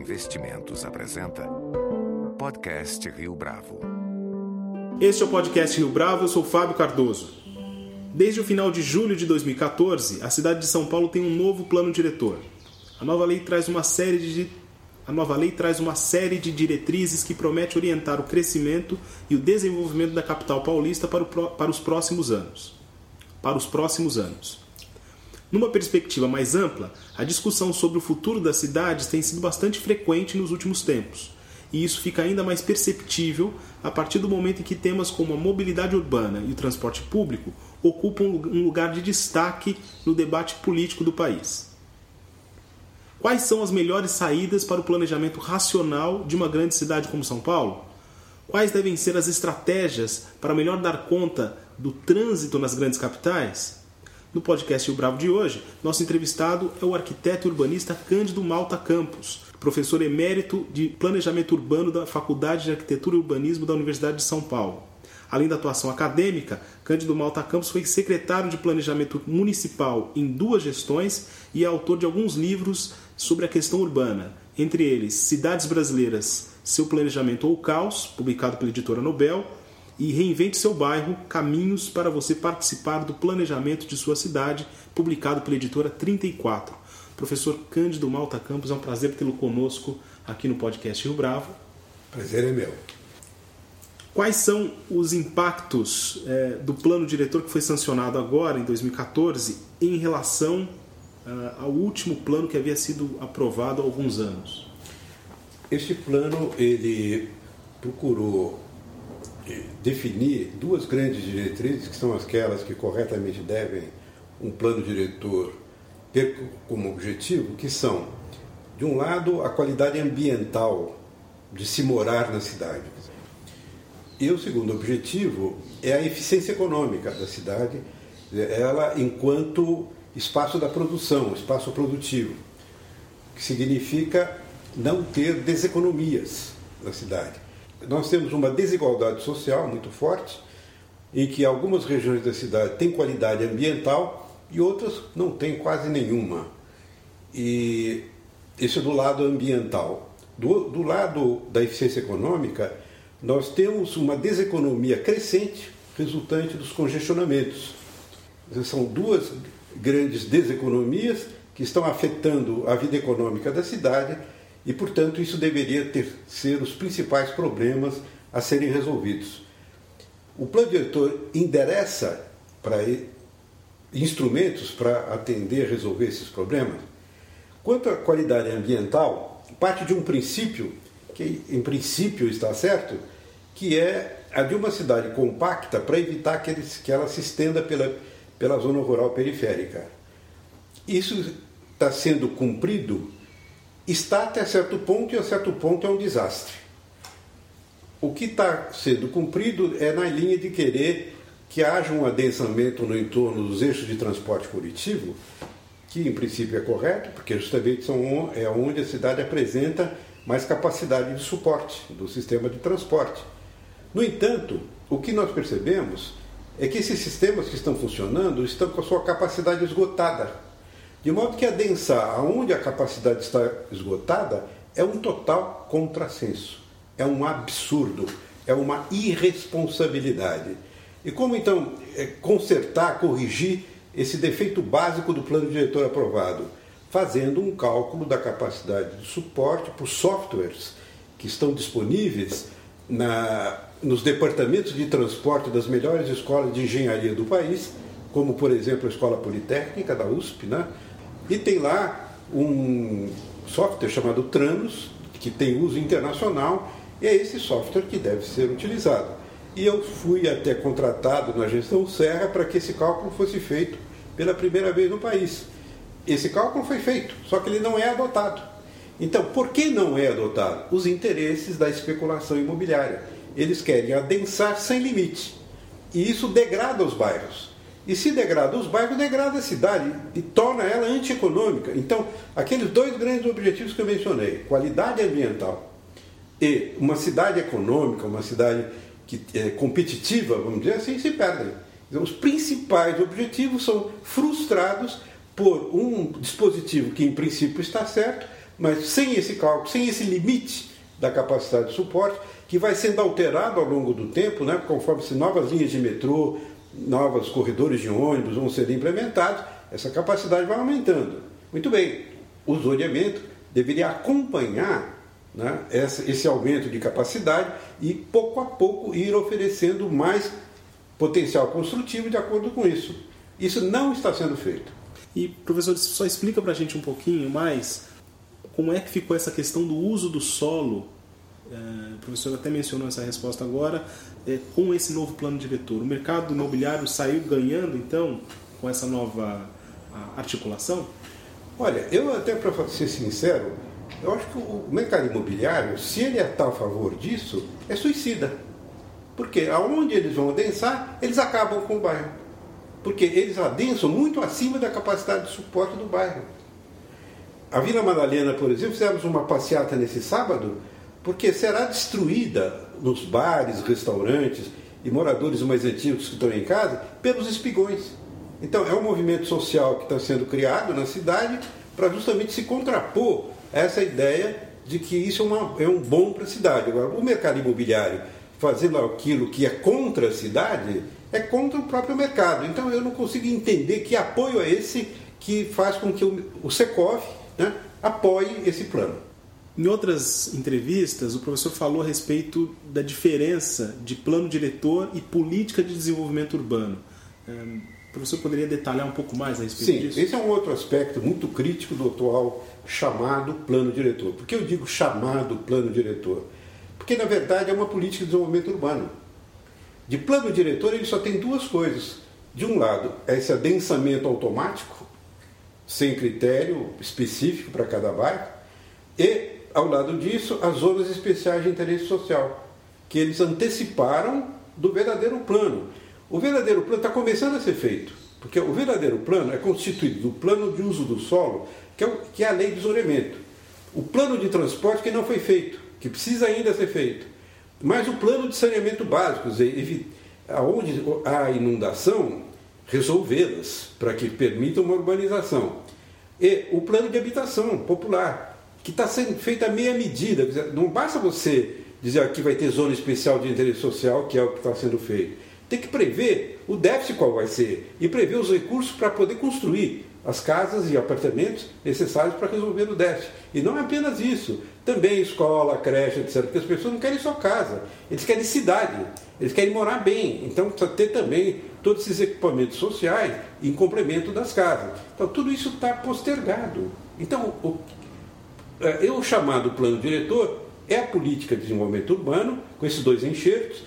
Investimentos apresenta Podcast Rio Bravo. Este é o Podcast Rio Bravo, eu sou Fábio Cardoso. Desde o final de julho de 2014, a cidade de São Paulo tem um novo plano diretor. A nova lei traz uma série de a nova lei traz uma série de diretrizes que promete orientar o crescimento e o desenvolvimento da capital paulista para, o, para os próximos anos. Para os próximos anos. Numa perspectiva mais ampla, a discussão sobre o futuro das cidades tem sido bastante frequente nos últimos tempos, e isso fica ainda mais perceptível a partir do momento em que temas como a mobilidade urbana e o transporte público ocupam um lugar de destaque no debate político do país. Quais são as melhores saídas para o planejamento racional de uma grande cidade como São Paulo? Quais devem ser as estratégias para melhor dar conta do trânsito nas grandes capitais? No podcast O Bravo de hoje, nosso entrevistado é o arquiteto e urbanista Cândido Malta Campos, professor emérito de Planejamento Urbano da Faculdade de Arquitetura e Urbanismo da Universidade de São Paulo. Além da atuação acadêmica, Cândido Malta Campos foi secretário de Planejamento Municipal em duas gestões e é autor de alguns livros sobre a questão urbana, entre eles Cidades Brasileiras, Seu Planejamento ou Caos, publicado pela editora Nobel, e Reinvente Seu Bairro Caminhos para você participar do planejamento de sua cidade, publicado pela editora 34. Professor Cândido Malta Campos, é um prazer tê-lo conosco aqui no podcast Rio Bravo. Prazer é meu. Quais são os impactos é, do plano diretor que foi sancionado agora, em 2014, em relação uh, ao último plano que havia sido aprovado há alguns anos? Este plano ele procurou definir duas grandes diretrizes, que são aquelas que corretamente devem um plano diretor ter como objetivo, que são, de um lado, a qualidade ambiental de se morar na cidade. E o segundo objetivo é a eficiência econômica da cidade, ela enquanto espaço da produção, espaço produtivo, que significa não ter deseconomias na cidade nós temos uma desigualdade social muito forte, em que algumas regiões da cidade têm qualidade ambiental e outras não têm quase nenhuma. E isso é do lado ambiental. Do, do lado da eficiência econômica, nós temos uma deseconomia crescente resultante dos congestionamentos. São duas grandes deseconomias que estão afetando a vida econômica da cidade e, portanto, isso deveria ter, ser os principais problemas a serem resolvidos. O plano diretor endereça para instrumentos para atender, resolver esses problemas. Quanto à qualidade ambiental, parte de um princípio, que em princípio está certo, que é a de uma cidade compacta para evitar que, eles, que ela se estenda pela, pela zona rural periférica. Isso está sendo cumprido está até certo ponto e a certo ponto é um desastre. O que está sendo cumprido é na linha de querer que haja um adensamento no entorno dos eixos de transporte coletivo, que em princípio é correto, porque justamente são, é onde a cidade apresenta mais capacidade de suporte do sistema de transporte. No entanto, o que nós percebemos é que esses sistemas que estão funcionando estão com a sua capacidade esgotada. De modo que adensar aonde a capacidade está esgotada é um total contrassenso, é um absurdo, é uma irresponsabilidade. E como então é, consertar, corrigir esse defeito básico do plano diretor aprovado? Fazendo um cálculo da capacidade de suporte por softwares que estão disponíveis na, nos departamentos de transporte das melhores escolas de engenharia do país, como por exemplo a Escola Politécnica da USP, né? E tem lá um software chamado Tranos, que tem uso internacional, e é esse software que deve ser utilizado. E eu fui até contratado na gestão Serra para que esse cálculo fosse feito pela primeira vez no país. Esse cálculo foi feito, só que ele não é adotado. Então, por que não é adotado? Os interesses da especulação imobiliária. Eles querem adensar sem limite. E isso degrada os bairros. E se degrada os bairros, degrada a cidade e torna ela antieconômica. Então, aqueles dois grandes objetivos que eu mencionei, qualidade ambiental e uma cidade econômica, uma cidade que é competitiva, vamos dizer assim, se perdem. Então, os principais objetivos são frustrados por um dispositivo que, em princípio, está certo, mas sem esse cálculo, sem esse limite da capacidade de suporte, que vai sendo alterado ao longo do tempo, né, conforme se novas linhas de metrô, novos corredores de ônibus vão ser implementados, essa capacidade vai aumentando. Muito bem, o zoneamento deveria acompanhar né, esse aumento de capacidade e, pouco a pouco, ir oferecendo mais potencial construtivo de acordo com isso. Isso não está sendo feito. E, professor, só explica para a gente um pouquinho mais como é que ficou essa questão do uso do solo. É, o professor até mencionou essa resposta agora, é, com esse novo plano diretor. O mercado imobiliário saiu ganhando, então, com essa nova articulação? Olha, eu até para ser sincero, eu acho que o mercado imobiliário, se ele está a favor disso, é suicida. Porque aonde eles vão adensar, eles acabam com o bairro. Porque eles adensam muito acima da capacidade de suporte do bairro. A Vila Madalena, por exemplo, fizemos uma passeata nesse sábado, porque será destruída nos bares, restaurantes e moradores mais antigos que estão em casa pelos espigões. Então, é um movimento social que está sendo criado na cidade para justamente se contrapor a essa ideia de que isso é, uma, é um bom para a cidade. Agora, o mercado imobiliário fazendo aquilo que é contra a cidade, é contra o próprio mercado. Então, eu não consigo entender que apoio é esse que faz com que o, o Secov né, apoie esse plano. Em outras entrevistas, o professor falou a respeito da diferença de plano diretor e política de desenvolvimento urbano. O professor poderia detalhar um pouco mais a respeito Sim, disso? Sim, esse é um outro aspecto muito crítico do atual chamado plano diretor. Por que eu digo chamado plano diretor? Porque, na verdade, é uma política de desenvolvimento urbano. De plano diretor, ele só tem duas coisas. De um lado, é esse adensamento automático, sem critério específico para cada bairro, e, ao lado disso, as zonas especiais de interesse social, que eles anteciparam do verdadeiro plano. O verdadeiro plano está começando a ser feito, porque o verdadeiro plano é constituído do plano de uso do solo, que é, o, que é a lei de zoneamento. O plano de transporte que não foi feito, que precisa ainda ser feito. Mas o plano de saneamento básico, aonde há inundação, resolvê-las, para que permita uma urbanização. E o plano de habitação popular, que está sendo feito à meia medida. Não basta você dizer que vai ter zona especial de interesse social, que é o que está sendo feito tem que prever o déficit qual vai ser e prever os recursos para poder construir as casas e apartamentos necessários para resolver o déficit. E não é apenas isso, também escola, creche, etc. Porque as pessoas não querem só casa, eles querem cidade, eles querem morar bem. Então precisa ter também todos esses equipamentos sociais em complemento das casas. Então tudo isso está postergado. Então, o, é, o chamado plano diretor é a política de desenvolvimento urbano, com esses dois enxertos,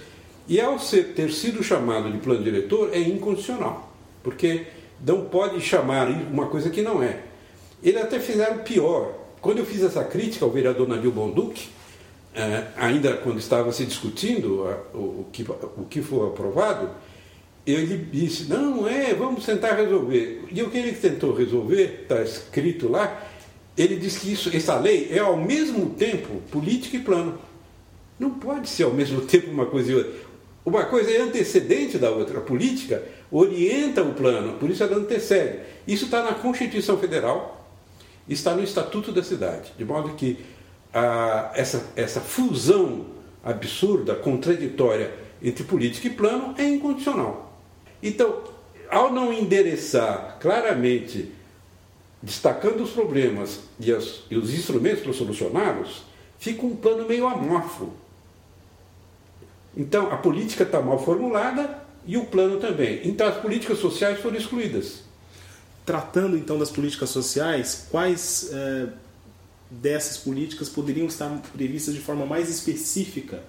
e ao ser, ter sido chamado de plano diretor é incondicional, porque não pode chamar uma coisa que não é. Ele até fizeram pior. Quando eu fiz essa crítica ao vereador Nabil Bonduque, eh, ainda quando estava se discutindo o, que, o que foi aprovado, ele disse, não é, vamos tentar resolver. E o que ele tentou resolver, está escrito lá, ele disse que isso, essa lei é ao mesmo tempo política e plano. Não pode ser ao mesmo tempo uma coisa e outra. Uma coisa é antecedente da outra. A política orienta o plano, por isso ela antecede. Isso está na Constituição Federal, está no Estatuto da Cidade, de modo que a, essa, essa fusão absurda, contraditória entre política e plano é incondicional. Então, ao não endereçar claramente, destacando os problemas e, as, e os instrumentos para solucioná-los, fica um plano meio amorfo então, a política está mal formulada e o plano também. Então, as políticas sociais foram excluídas. Tratando então das políticas sociais, quais é, dessas políticas poderiam estar previstas de forma mais específica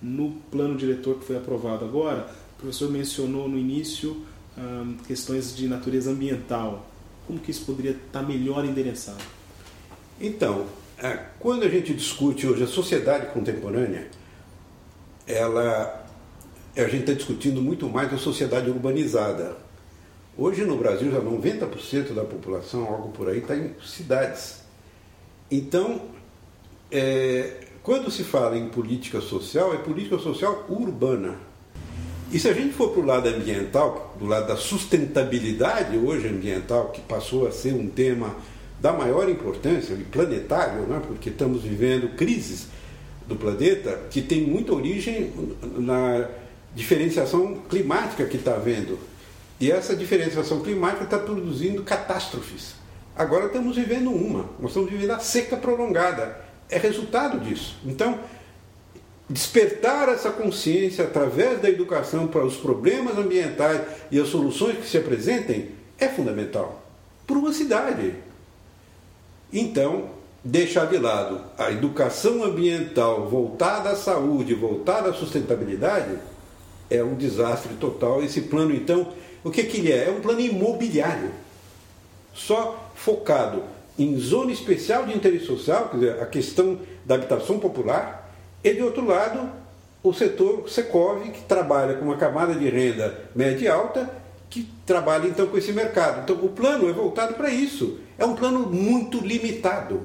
no plano diretor que foi aprovado agora? O professor mencionou no início hum, questões de natureza ambiental. Como que isso poderia estar melhor endereçado? Então, é, quando a gente discute hoje a sociedade contemporânea, ela, a gente está discutindo muito mais a sociedade urbanizada. Hoje no Brasil já 90% da população, algo por aí, está em cidades. Então, é, quando se fala em política social, é política social urbana. E se a gente for para o lado ambiental, do lado da sustentabilidade hoje ambiental, que passou a ser um tema da maior importância, planetário, né? porque estamos vivendo crises do planeta que tem muita origem na diferenciação climática que está havendo. E essa diferenciação climática está produzindo catástrofes. Agora estamos vivendo uma, nós estamos vivendo a seca prolongada. É resultado disso. Então, despertar essa consciência através da educação para os problemas ambientais e as soluções que se apresentem é fundamental para uma cidade. Então, deixar de lado a educação ambiental voltada à saúde, voltada à sustentabilidade, é um desastre total. Esse plano, então, o que, que ele é? É um plano imobiliário, só focado em zona especial de interesse social, quer dizer, a questão da habitação popular, e, de outro lado, o setor Secov, que trabalha com uma camada de renda média e alta, que trabalha então com esse mercado. Então, o plano é voltado para isso. É um plano muito limitado.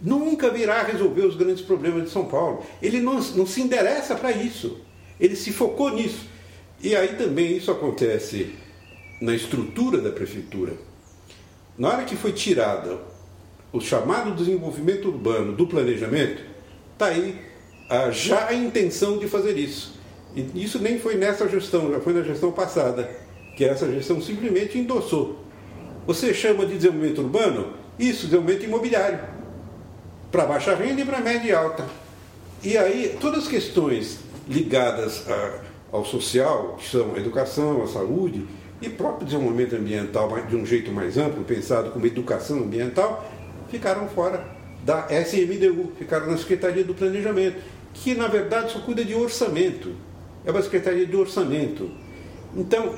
Nunca virá resolver os grandes problemas de São Paulo. Ele não, não se endereça para isso. Ele se focou nisso. E aí também isso acontece na estrutura da prefeitura. Na hora que foi tirada o chamado desenvolvimento urbano do planejamento, está aí ah, já a intenção de fazer isso. E isso nem foi nessa gestão, já foi na gestão passada, que essa gestão simplesmente endossou. Você chama de desenvolvimento urbano? Isso, desenvolvimento imobiliário. Para baixa renda e para média e alta. E aí, todas as questões ligadas a, ao social, que são a educação, a saúde e próprio desenvolvimento ambiental de um jeito mais amplo, pensado como educação ambiental, ficaram fora da SMDU, ficaram na Secretaria do Planejamento que na verdade só cuida de orçamento. É uma secretaria de orçamento. Então,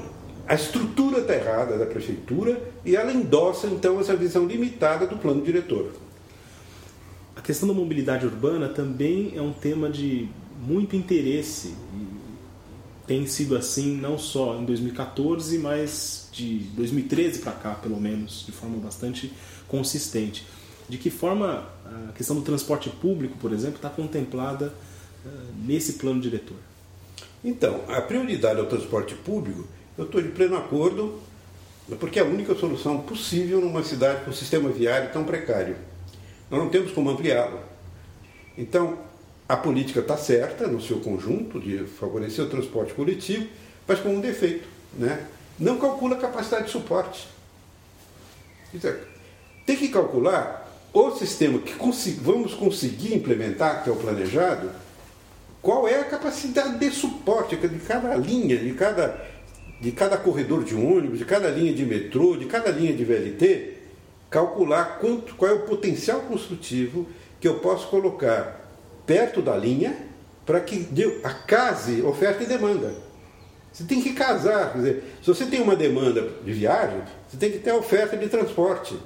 a estrutura está errada da prefeitura e ela endossa então essa visão limitada do plano diretor. A questão da mobilidade urbana também é um tema de muito interesse. Tem sido assim não só em 2014, mas de 2013 para cá, pelo menos, de forma bastante consistente. De que forma a questão do transporte público, por exemplo, está contemplada uh, nesse plano diretor? Então, a prioridade ao transporte público, eu estou de pleno acordo, porque é a única solução possível numa cidade com um sistema viário tão precário. Nós não temos como ampliá-lo. Então, a política está certa no seu conjunto de favorecer o transporte coletivo, mas com um defeito. Né? Não calcula a capacidade de suporte. Tem que calcular o sistema que vamos conseguir implementar, que é o planejado, qual é a capacidade de suporte de cada linha, de cada, de cada corredor de ônibus, de cada linha de metrô, de cada linha de VLT, calcular quanto, qual é o potencial construtivo que eu posso colocar perto da linha para que acase oferta e demanda. Você tem que casar, dizer, se você tem uma demanda de viagem, você tem que ter a oferta de transporte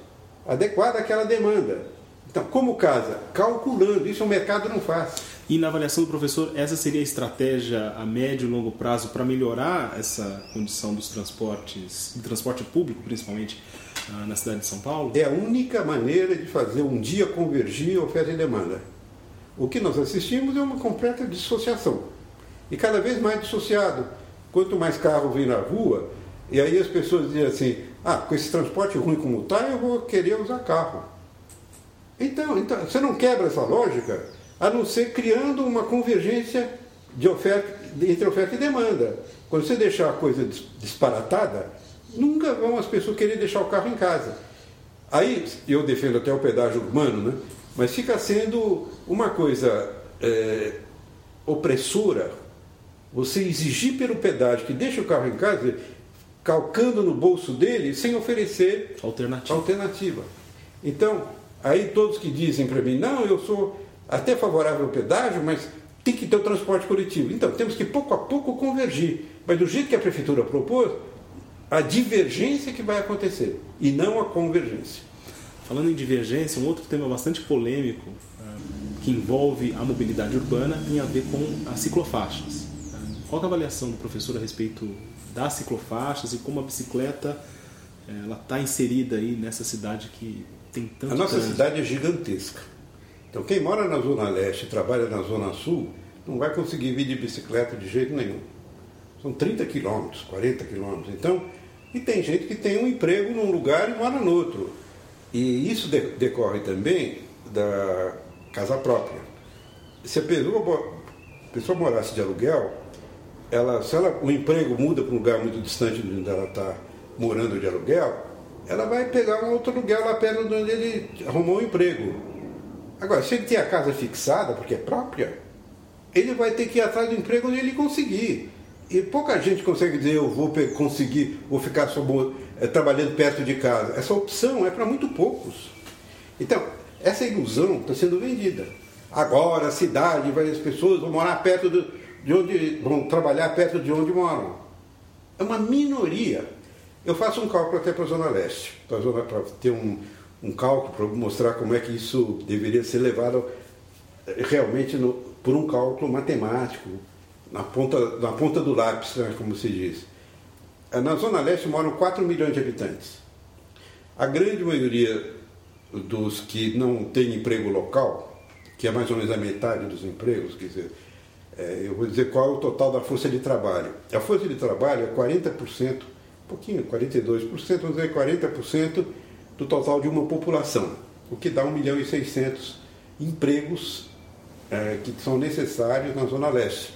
adequada àquela demanda. Então, como casa? Calculando, isso o mercado não faz. E na avaliação do professor, essa seria a estratégia a médio e longo prazo para melhorar essa condição dos transportes, do transporte público principalmente, ah, na cidade de São Paulo? É a única maneira de fazer um dia convergir oferta e demanda. O que nós assistimos é uma completa dissociação. E cada vez mais dissociado. Quanto mais carro vem na rua, e aí as pessoas dizem assim, ah, com esse transporte ruim como está, eu vou querer usar carro. Então, então, você não quebra essa lógica, a não ser criando uma convergência de oferta, entre oferta e demanda. Quando você deixar a coisa disparatada, nunca vão as pessoas querer deixar o carro em casa. Aí eu defendo até o pedágio urbano, né? mas fica sendo uma coisa é, opressora você exigir pelo pedágio que deixe o carro em casa calcando no bolso dele sem oferecer alternativa. alternativa. Então, aí todos que dizem para mim, não, eu sou até favorável ao pedágio, mas tem que ter o transporte coletivo. Então, temos que pouco a pouco convergir. Mas do jeito que a prefeitura propôs, a divergência que vai acontecer e não a convergência. Falando em divergência, um outro tema bastante polêmico ah, que envolve a mobilidade urbana tem a ver com as ciclofaixas. Qual é a avaliação do professor a respeito das ciclofaixas e como a bicicleta ela está inserida aí nessa cidade que tem tanto A nossa trânsito. cidade é gigantesca. Então quem mora na Zona Leste e trabalha na Zona Sul não vai conseguir vir de bicicleta de jeito nenhum. São 30 quilômetros, 40 quilômetros. Então, e tem gente que tem um emprego num lugar e mora no outro. E isso de, decorre também da casa própria. Se a pessoa, a pessoa morasse de aluguel, ela, se ela, o emprego muda para um lugar muito distante de onde ela está morando de aluguel, ela vai pegar um outro aluguel lá perto de onde ele arrumou um emprego. Agora, se ele tem a casa fixada, porque é própria, ele vai ter que ir atrás do emprego onde ele conseguir. E pouca gente consegue dizer eu vou conseguir, vou ficar só, é, trabalhando perto de casa. Essa opção é para muito poucos. Então, essa ilusão está sendo vendida. Agora a cidade, vai, as pessoas vão morar perto do, de onde. vão trabalhar perto de onde moram. É uma minoria. Eu faço um cálculo até para a Zona Leste, para ter um, um cálculo para mostrar como é que isso deveria ser levado eh, realmente no, por um cálculo matemático, na ponta, na ponta do lápis, né, como se diz. Eh, na Zona Leste moram 4 milhões de habitantes. A grande maioria dos que não têm emprego local, que é mais ou menos a metade dos empregos, quer dizer, é, eu vou dizer qual é o total da força de trabalho. A força de trabalho é 40%, um pouquinho, 42%, vamos dizer 40% do total de uma população, o que dá 1 milhão e 600 empregos é, que são necessários na Zona Leste.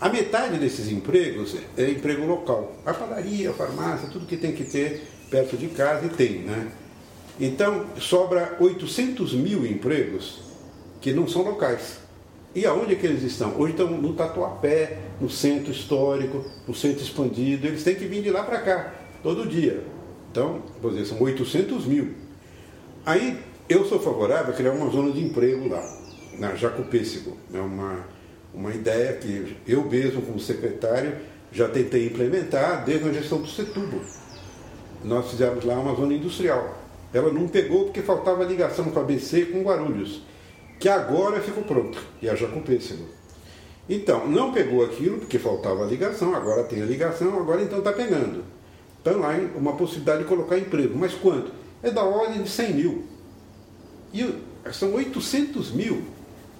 A metade desses empregos é emprego local. A padaria, a farmácia, tudo que tem que ter perto de casa e tem, né? Então, sobra 800 mil empregos que não são locais. E aonde é que eles estão? Hoje estão no Tatuapé, no centro histórico, no centro expandido. Eles têm que vir de lá para cá, todo dia. Então, vou dizer, são 800 mil. Aí, eu sou favorável a criar uma zona de emprego lá, na Jacopêssego. É uma, uma ideia que eu mesmo, como secretário, já tentei implementar desde a gestão do Setubo. Nós fizemos lá uma zona industrial. Ela não pegou porque faltava ligação com a BC com Guarulhos, que agora ficou pronto, e a Jacopêssego. Então, não pegou aquilo porque faltava a ligação, agora tem a ligação, agora então está pegando. Então lá uma possibilidade de colocar emprego. Mas quanto? É da ordem de 100 mil. E são 800 mil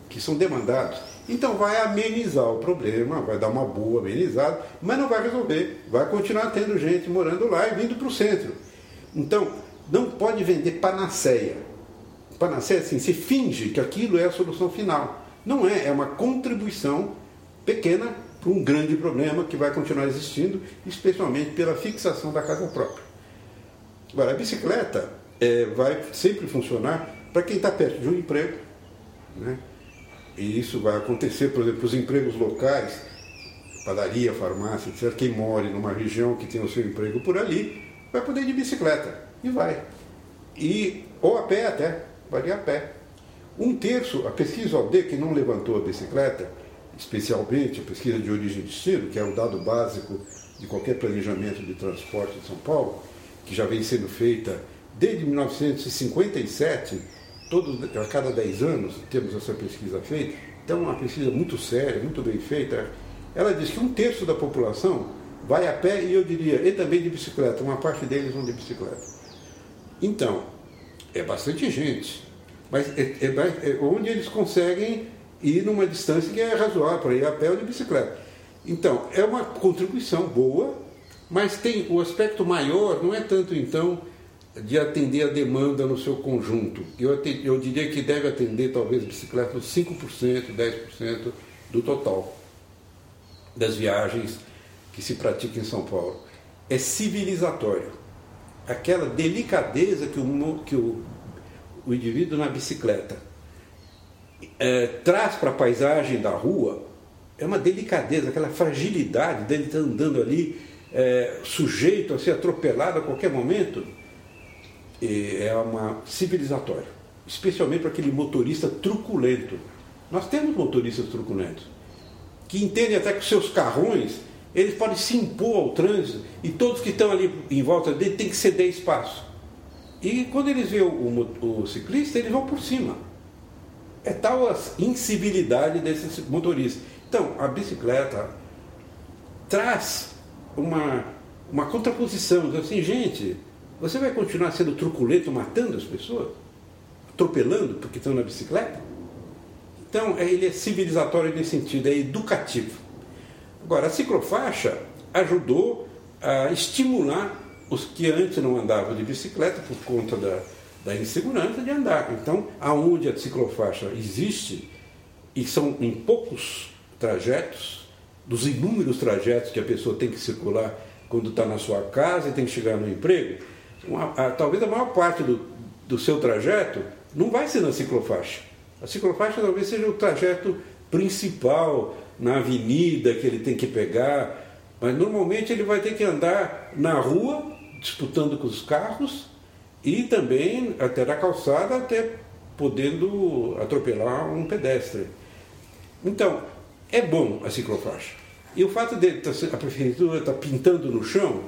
que são demandados. Então vai amenizar o problema, vai dar uma boa amenizada, mas não vai resolver. Vai continuar tendo gente morando lá e vindo para o centro. Então, não pode vender panaceia. Panaceia, assim, se finge que aquilo é a solução final. Não é, é uma contribuição pequena para um grande problema que vai continuar existindo, especialmente pela fixação da casa própria. Agora, a bicicleta é, vai sempre funcionar para quem está perto de um emprego, né? e isso vai acontecer, por exemplo, os empregos locais, padaria, farmácia, etc. Quem mora numa região que tem o seu emprego por ali, vai poder ir de bicicleta, e vai. E, ou a pé até, vai ir a pé. Um terço, a pesquisa OD, que não levantou a bicicleta, especialmente a pesquisa de origem e destino, que é o dado básico de qualquer planejamento de transporte de São Paulo, que já vem sendo feita desde 1957, todo, a cada 10 anos temos essa pesquisa feita, então é uma pesquisa muito séria, muito bem feita. Ela diz que um terço da população vai a pé e eu diria, e também de bicicleta, uma parte deles vão de bicicleta. Então, é bastante gente, mas é, é, é onde eles conseguem e numa distância que é razoável para ir a pé ou de bicicleta. Então, é uma contribuição boa, mas tem o aspecto maior, não é tanto então de atender a demanda no seu conjunto. Eu, atend, eu diria que deve atender talvez bicicleta uns 5%, 10% do total das viagens que se praticam em São Paulo. É civilizatório. Aquela delicadeza que o, que o, o indivíduo na bicicleta é, traz para a paisagem da rua é uma delicadeza, aquela fragilidade dele estar andando ali é, sujeito a ser atropelado a qualquer momento, é uma civilizatória, especialmente para aquele motorista truculento. Nós temos motoristas truculentos que entendem até que os seus carrões eles podem se impor ao trânsito e todos que estão ali em volta dele têm que ceder espaço. E quando eles veem o, o, o ciclista, eles vão por cima. É tal a incivilidade desses motoristas. Então, a bicicleta traz uma, uma contraposição. Assim, gente, você vai continuar sendo truculento, matando as pessoas? Atropelando porque estão na bicicleta? Então, ele é civilizatório nesse sentido, é educativo. Agora, a ciclofaixa ajudou a estimular os que antes não andavam de bicicleta por conta da, da insegurança de andar. Então, aonde a ciclofaixa existe, e são em poucos trajetos, dos inúmeros trajetos que a pessoa tem que circular quando está na sua casa e tem que chegar no emprego, uma, a, talvez a maior parte do, do seu trajeto não vai ser na ciclofaixa. A ciclofaixa talvez seja o trajeto principal na avenida que ele tem que pegar, mas normalmente ele vai ter que andar na rua, disputando com os carros, e também até na calçada, até podendo atropelar um pedestre. Então, é bom a ciclofaixa. E o fato de tá a prefeitura estar tá pintando no chão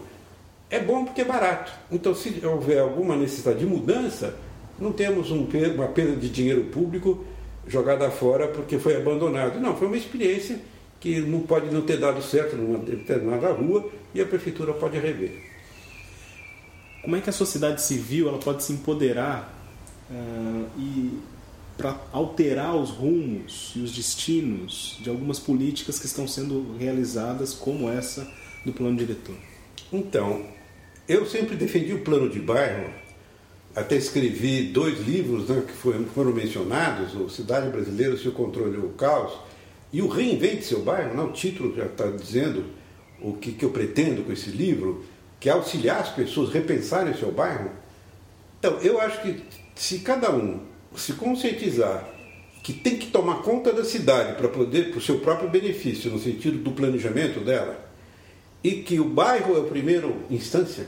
é bom porque é barato. Então, se houver alguma necessidade de mudança, não temos um, uma perda de dinheiro público jogada fora porque foi abandonado. Não, foi uma experiência que não pode não ter dado certo numa determinada rua e a prefeitura pode rever. Como é que a sociedade civil ela pode se empoderar uh, e para alterar os rumos e os destinos de algumas políticas que estão sendo realizadas, como essa do plano diretor? Então, eu sempre defendi o plano de bairro, até escrevi dois livros né, que foram mencionados, o Cidade Brasileira, Seu Controle e o Caos, e o Reinvente Seu Bairro, né, o título já está dizendo o que, que eu pretendo com esse livro, que é auxiliar as pessoas a repensarem o seu bairro. Então, eu acho que se cada um se conscientizar que tem que tomar conta da cidade para poder, para o seu próprio benefício, no sentido do planejamento dela, e que o bairro é a primeira instância,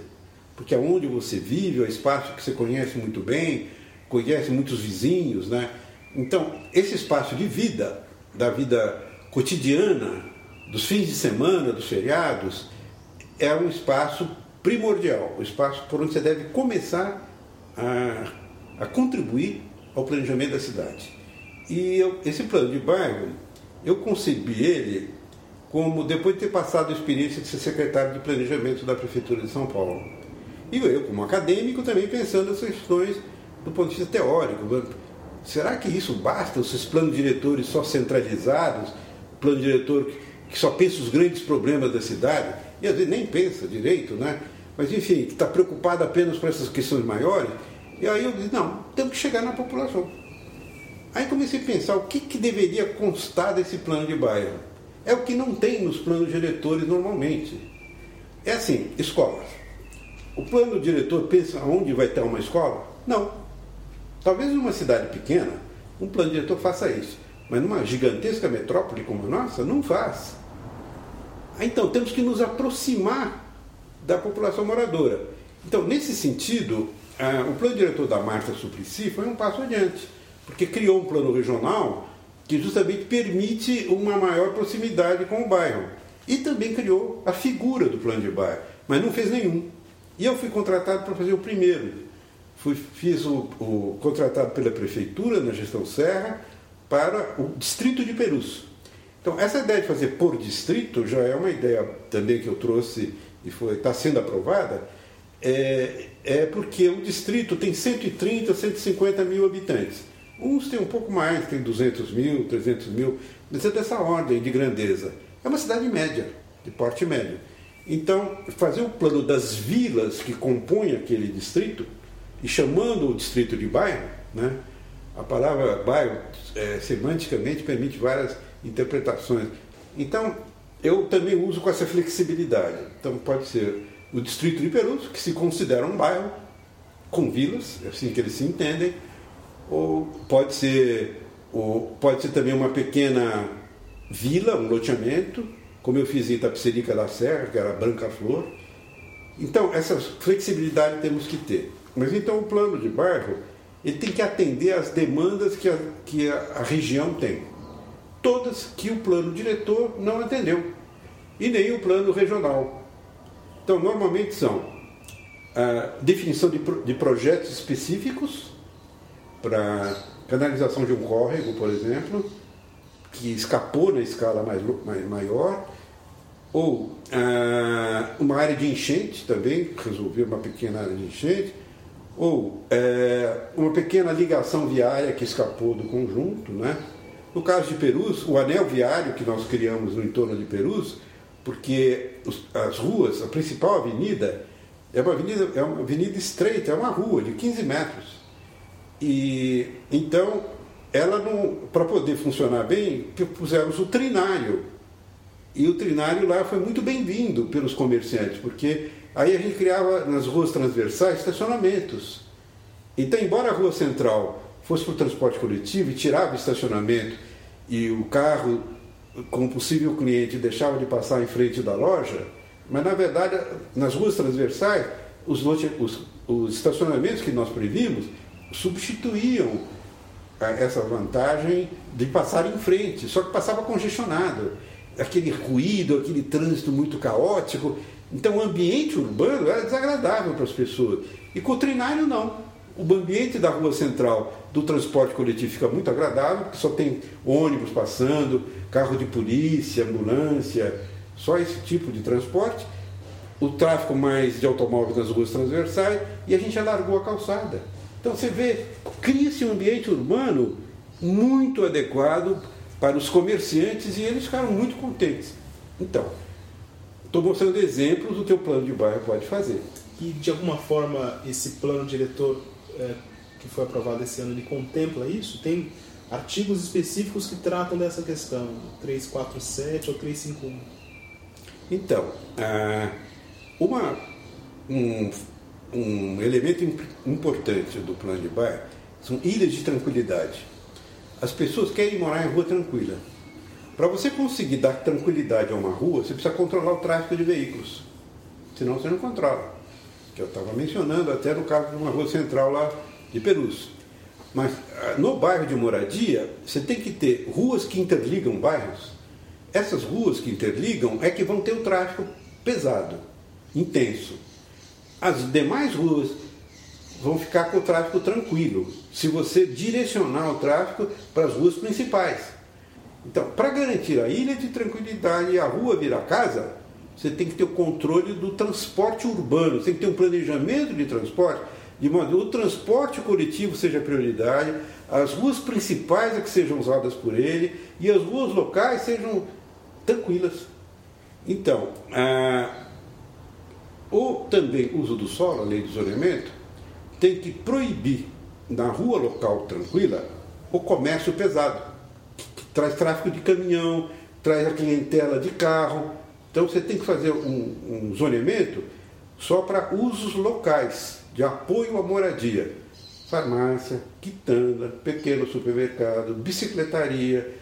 porque é onde você vive, é espaço que você conhece muito bem, conhece muitos vizinhos, né? Então, esse espaço de vida, da vida cotidiana, dos fins de semana, dos feriados, é um espaço primordial, o espaço por onde você deve começar a, a contribuir ao planejamento da cidade. E eu, esse plano de bairro, eu concebi ele como depois de ter passado a experiência de ser secretário de planejamento da Prefeitura de São Paulo. E eu, como acadêmico, também pensando nas questões do ponto de vista teórico. Será que isso basta, esses planos diretores só centralizados, plano diretor que só pensa os grandes problemas da cidade, e às vezes nem pensa direito, né? Mas enfim, está preocupado apenas com essas questões maiores, e aí eu disse, não, temos que chegar na população. Aí comecei a pensar o que, que deveria constar desse plano de bairro. É o que não tem nos planos diretores normalmente. É assim, escolas. O plano diretor pensa onde vai ter uma escola? Não. Talvez numa cidade pequena, um plano diretor faça isso. Mas numa gigantesca metrópole como a nossa, não faz. Então temos que nos aproximar da população moradora. Então, nesse sentido, ah, o plano diretor da Marta Suplicy foi um passo adiante, porque criou um plano regional que justamente permite uma maior proximidade com o bairro. E também criou a figura do plano de bairro, mas não fez nenhum. E eu fui contratado para fazer o primeiro. Fui, fiz o, o contratado pela prefeitura na gestão Serra para o distrito de Perus. Então, essa ideia de fazer por distrito já é uma ideia também que eu trouxe e está sendo aprovada, é, é porque o distrito tem 130, 150 mil habitantes. Uns têm um pouco mais, tem 200 mil, 300 mil, mas é dessa ordem de grandeza. É uma cidade média, de porte médio. Então, fazer o plano das vilas que compõem aquele distrito, e chamando o distrito de bairro, né? a palavra bairro, é, semanticamente, permite várias interpretações. Então, eu também uso com essa flexibilidade. Então, pode ser o distrito de Perus, que se considera um bairro com vilas, é assim que eles se entendem, ou pode ser, ou pode ser também uma pequena vila, um loteamento, como eu fiz em Itapecerica da Serra, que era Branca Flor. Então, essa flexibilidade temos que ter. Mas então o plano de bairro ele tem que atender às demandas que a, que a, região tem. Todas que o plano diretor não atendeu. E nem o plano regional. Então, normalmente são a definição de, de projetos específicos para canalização de um córrego, por exemplo, que escapou na escala mais maior, ou ah, uma área de enchente também, resolver uma pequena área de enchente, ou é, uma pequena ligação viária que escapou do conjunto. Né? No caso de Perus, o anel viário que nós criamos no entorno de Perus porque as ruas, a principal avenida, é uma avenida, é uma avenida estreita, é uma rua de 15 metros. E então, ela não, para poder funcionar bem, pusemos o trinário. E o trinário lá foi muito bem-vindo pelos comerciantes, porque aí a gente criava nas ruas transversais estacionamentos. Então, embora a rua central fosse para o transporte coletivo e tirava o estacionamento e o carro com possível cliente deixava de passar em frente da loja, mas na verdade, nas ruas transversais, os, os, os estacionamentos que nós previmos substituíam essa vantagem de passar em frente, só que passava congestionado. Aquele ruído, aquele trânsito muito caótico. Então o ambiente urbano era desagradável para as pessoas. E com o trinário não. O ambiente da rua central do transporte coletivo fica muito agradável, porque só tem ônibus passando, carro de polícia, ambulância, só esse tipo de transporte. O tráfego mais de automóveis nas ruas transversais e a gente alargou a calçada. Então você vê, cria-se um ambiente urbano muito adequado para os comerciantes e eles ficaram muito contentes. Então, estou mostrando exemplos do que o plano de bairro pode fazer. E de alguma forma esse plano diretor é, que foi aprovado esse ano ele contempla isso? Tem artigos específicos que tratam dessa questão, 347 ou 351? Então, ah, uma, um um elemento importante do plano de bairro são ilhas de tranquilidade. As pessoas querem morar em rua tranquila. Para você conseguir dar tranquilidade a uma rua, você precisa controlar o tráfego de veículos. Senão você não controla. Que eu estava mencionando até no caso de uma rua central lá de Perus. Mas ah, no bairro de moradia, você tem que ter ruas que interligam bairros. Essas ruas que interligam é que vão ter o tráfego pesado, intenso. As demais ruas vão ficar com o tráfego tranquilo, se você direcionar o tráfego para as ruas principais. Então, para garantir a ilha de tranquilidade e a rua virar casa, você tem que ter o controle do transporte urbano, você tem que ter um planejamento de transporte, de modo que o transporte coletivo seja prioridade, as ruas principais é que sejam usadas por ele e as ruas locais sejam tranquilas. Então, ah, ou também uso do solo, a lei de zoneamento, tem que proibir na rua local tranquila o comércio pesado, que traz tráfego de caminhão, traz a clientela de carro. Então você tem que fazer um, um zoneamento só para usos locais, de apoio à moradia. Farmácia, quitanda, pequeno supermercado, bicicletaria,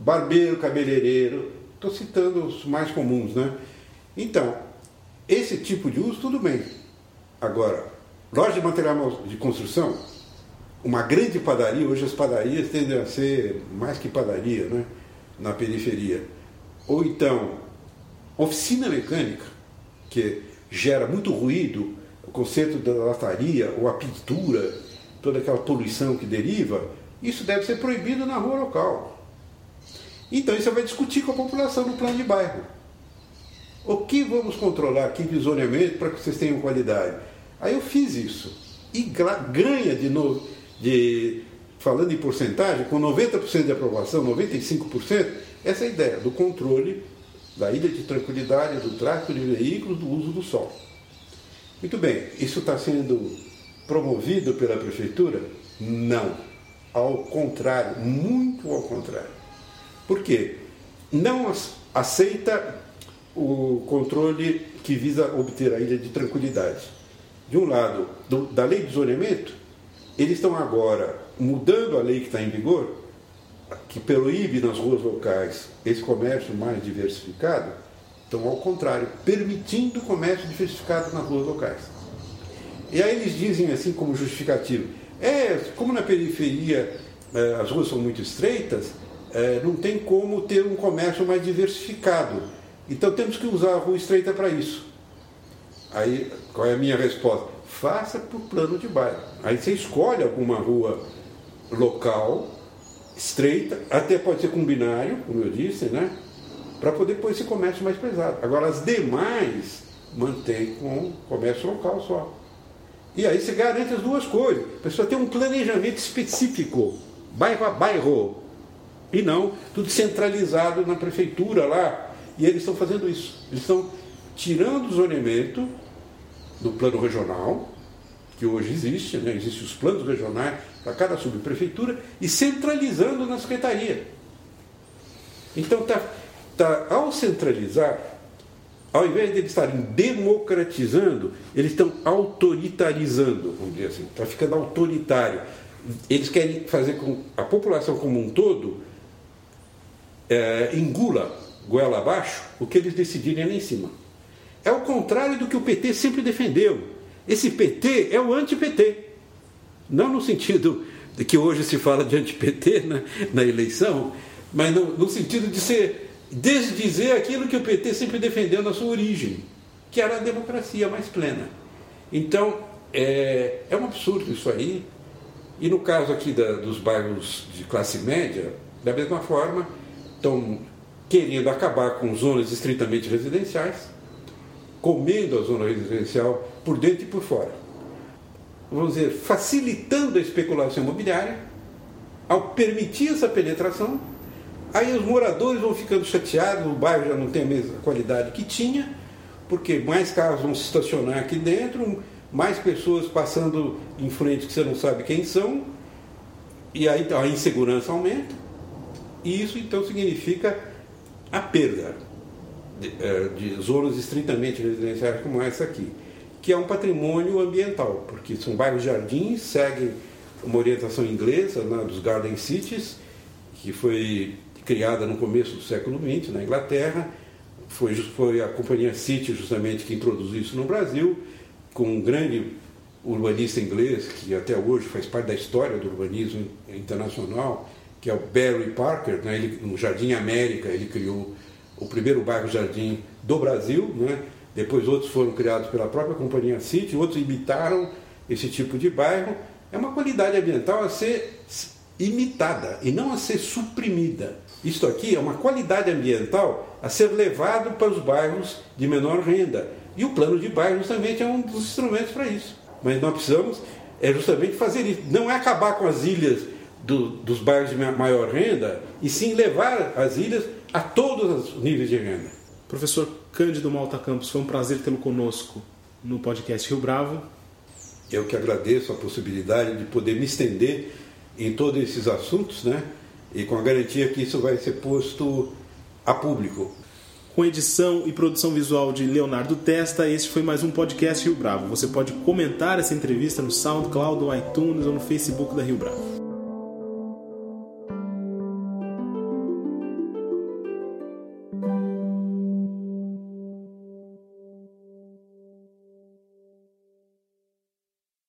barbeiro, cabeleireiro. Estou citando os mais comuns, né? Então, esse tipo de uso, tudo bem. Agora, loja de material de construção, uma grande padaria, hoje as padarias tendem a ser mais que padaria, né? Na periferia. Ou então, oficina mecânica, que gera muito ruído, o conceito da lataria ou a pintura, toda aquela poluição que deriva, isso deve ser proibido na rua local. Então, isso vai discutir com a população no plano de bairro. O que vamos controlar aqui de zoneamento para que vocês tenham qualidade? Aí eu fiz isso. E ganha de novo, de, falando em porcentagem, com 90% de aprovação, 95%, essa ideia do controle da ilha de tranquilidade, do tráfego de veículos, do uso do sol. Muito bem, isso está sendo promovido pela prefeitura? Não. Ao contrário, muito ao contrário. Por quê? Não aceita o controle que visa obter a ilha de tranquilidade. De um lado, do, da lei de zoneamento, eles estão agora mudando a lei que está em vigor, que proíbe nas ruas locais esse comércio mais diversificado, então, ao contrário, permitindo o comércio diversificado nas ruas locais. E aí eles dizem assim como justificativo, é, como na periferia eh, as ruas são muito estreitas, eh, não tem como ter um comércio mais diversificado então temos que usar a rua estreita para isso. Aí, qual é a minha resposta? Faça por plano de bairro. Aí você escolhe alguma rua local, estreita, até pode ser com binário, como eu disse, né? Para poder pôr esse comércio mais pesado. Agora, as demais mantém com comércio local só. E aí você garante as duas coisas. A pessoa tem um planejamento específico, bairro a bairro. E não tudo centralizado na prefeitura lá, e eles estão fazendo isso. Eles estão tirando o zoneamento do plano regional, que hoje existe, né? existem os planos regionais para cada subprefeitura, e centralizando na secretaria. Então, tá, tá, ao centralizar, ao invés de eles estarem democratizando, eles estão autoritarizando, vamos dizer assim, está ficando autoritário. Eles querem fazer com a população como um todo é, engula goela abaixo o que eles decidirem lá em cima. É o contrário do que o PT sempre defendeu. Esse PT é o anti-PT. Não no sentido de que hoje se fala de anti-PT na, na eleição, mas no, no sentido de ser desdizer aquilo que o PT sempre defendeu na sua origem, que era a democracia mais plena. Então, é, é um absurdo isso aí. E no caso aqui da, dos bairros de classe média, da mesma forma, estão querendo acabar com zonas estritamente residenciais, comendo a zona residencial por dentro e por fora. Vamos dizer, facilitando a especulação imobiliária, ao permitir essa penetração, aí os moradores vão ficando chateados, o bairro já não tem a mesma qualidade que tinha, porque mais carros vão se estacionar aqui dentro, mais pessoas passando em frente que você não sabe quem são, e aí a insegurança aumenta, e isso então significa a perda de, eh, de zonas estritamente residenciais como essa aqui, que é um patrimônio ambiental, porque são bairros jardins, seguem uma orientação inglesa né, dos Garden Cities, que foi criada no começo do século XX na Inglaterra. Foi, foi a companhia City justamente que introduziu isso no Brasil, com um grande urbanista inglês, que até hoje faz parte da história do urbanismo internacional, que é o Barry Parker, né? ele, no Jardim América, ele criou o primeiro bairro Jardim do Brasil, né? depois outros foram criados pela própria companhia City, outros imitaram esse tipo de bairro. É uma qualidade ambiental a ser imitada e não a ser suprimida. Isto aqui é uma qualidade ambiental a ser levado para os bairros de menor renda. E o plano de bairro justamente é um dos instrumentos para isso. Mas nós precisamos é justamente fazer isso. Não é acabar com as ilhas do, dos bairros de maior renda, e sim levar as ilhas a todos os níveis de renda. Professor Cândido Malta Campos, foi um prazer tê-lo conosco no podcast Rio Bravo. Eu que agradeço a possibilidade de poder me estender em todos esses assuntos, né? E com a garantia que isso vai ser posto a público. Com edição e produção visual de Leonardo Testa, este foi mais um podcast Rio Bravo. Você pode comentar essa entrevista no SoundCloud, no iTunes ou no Facebook da Rio Bravo.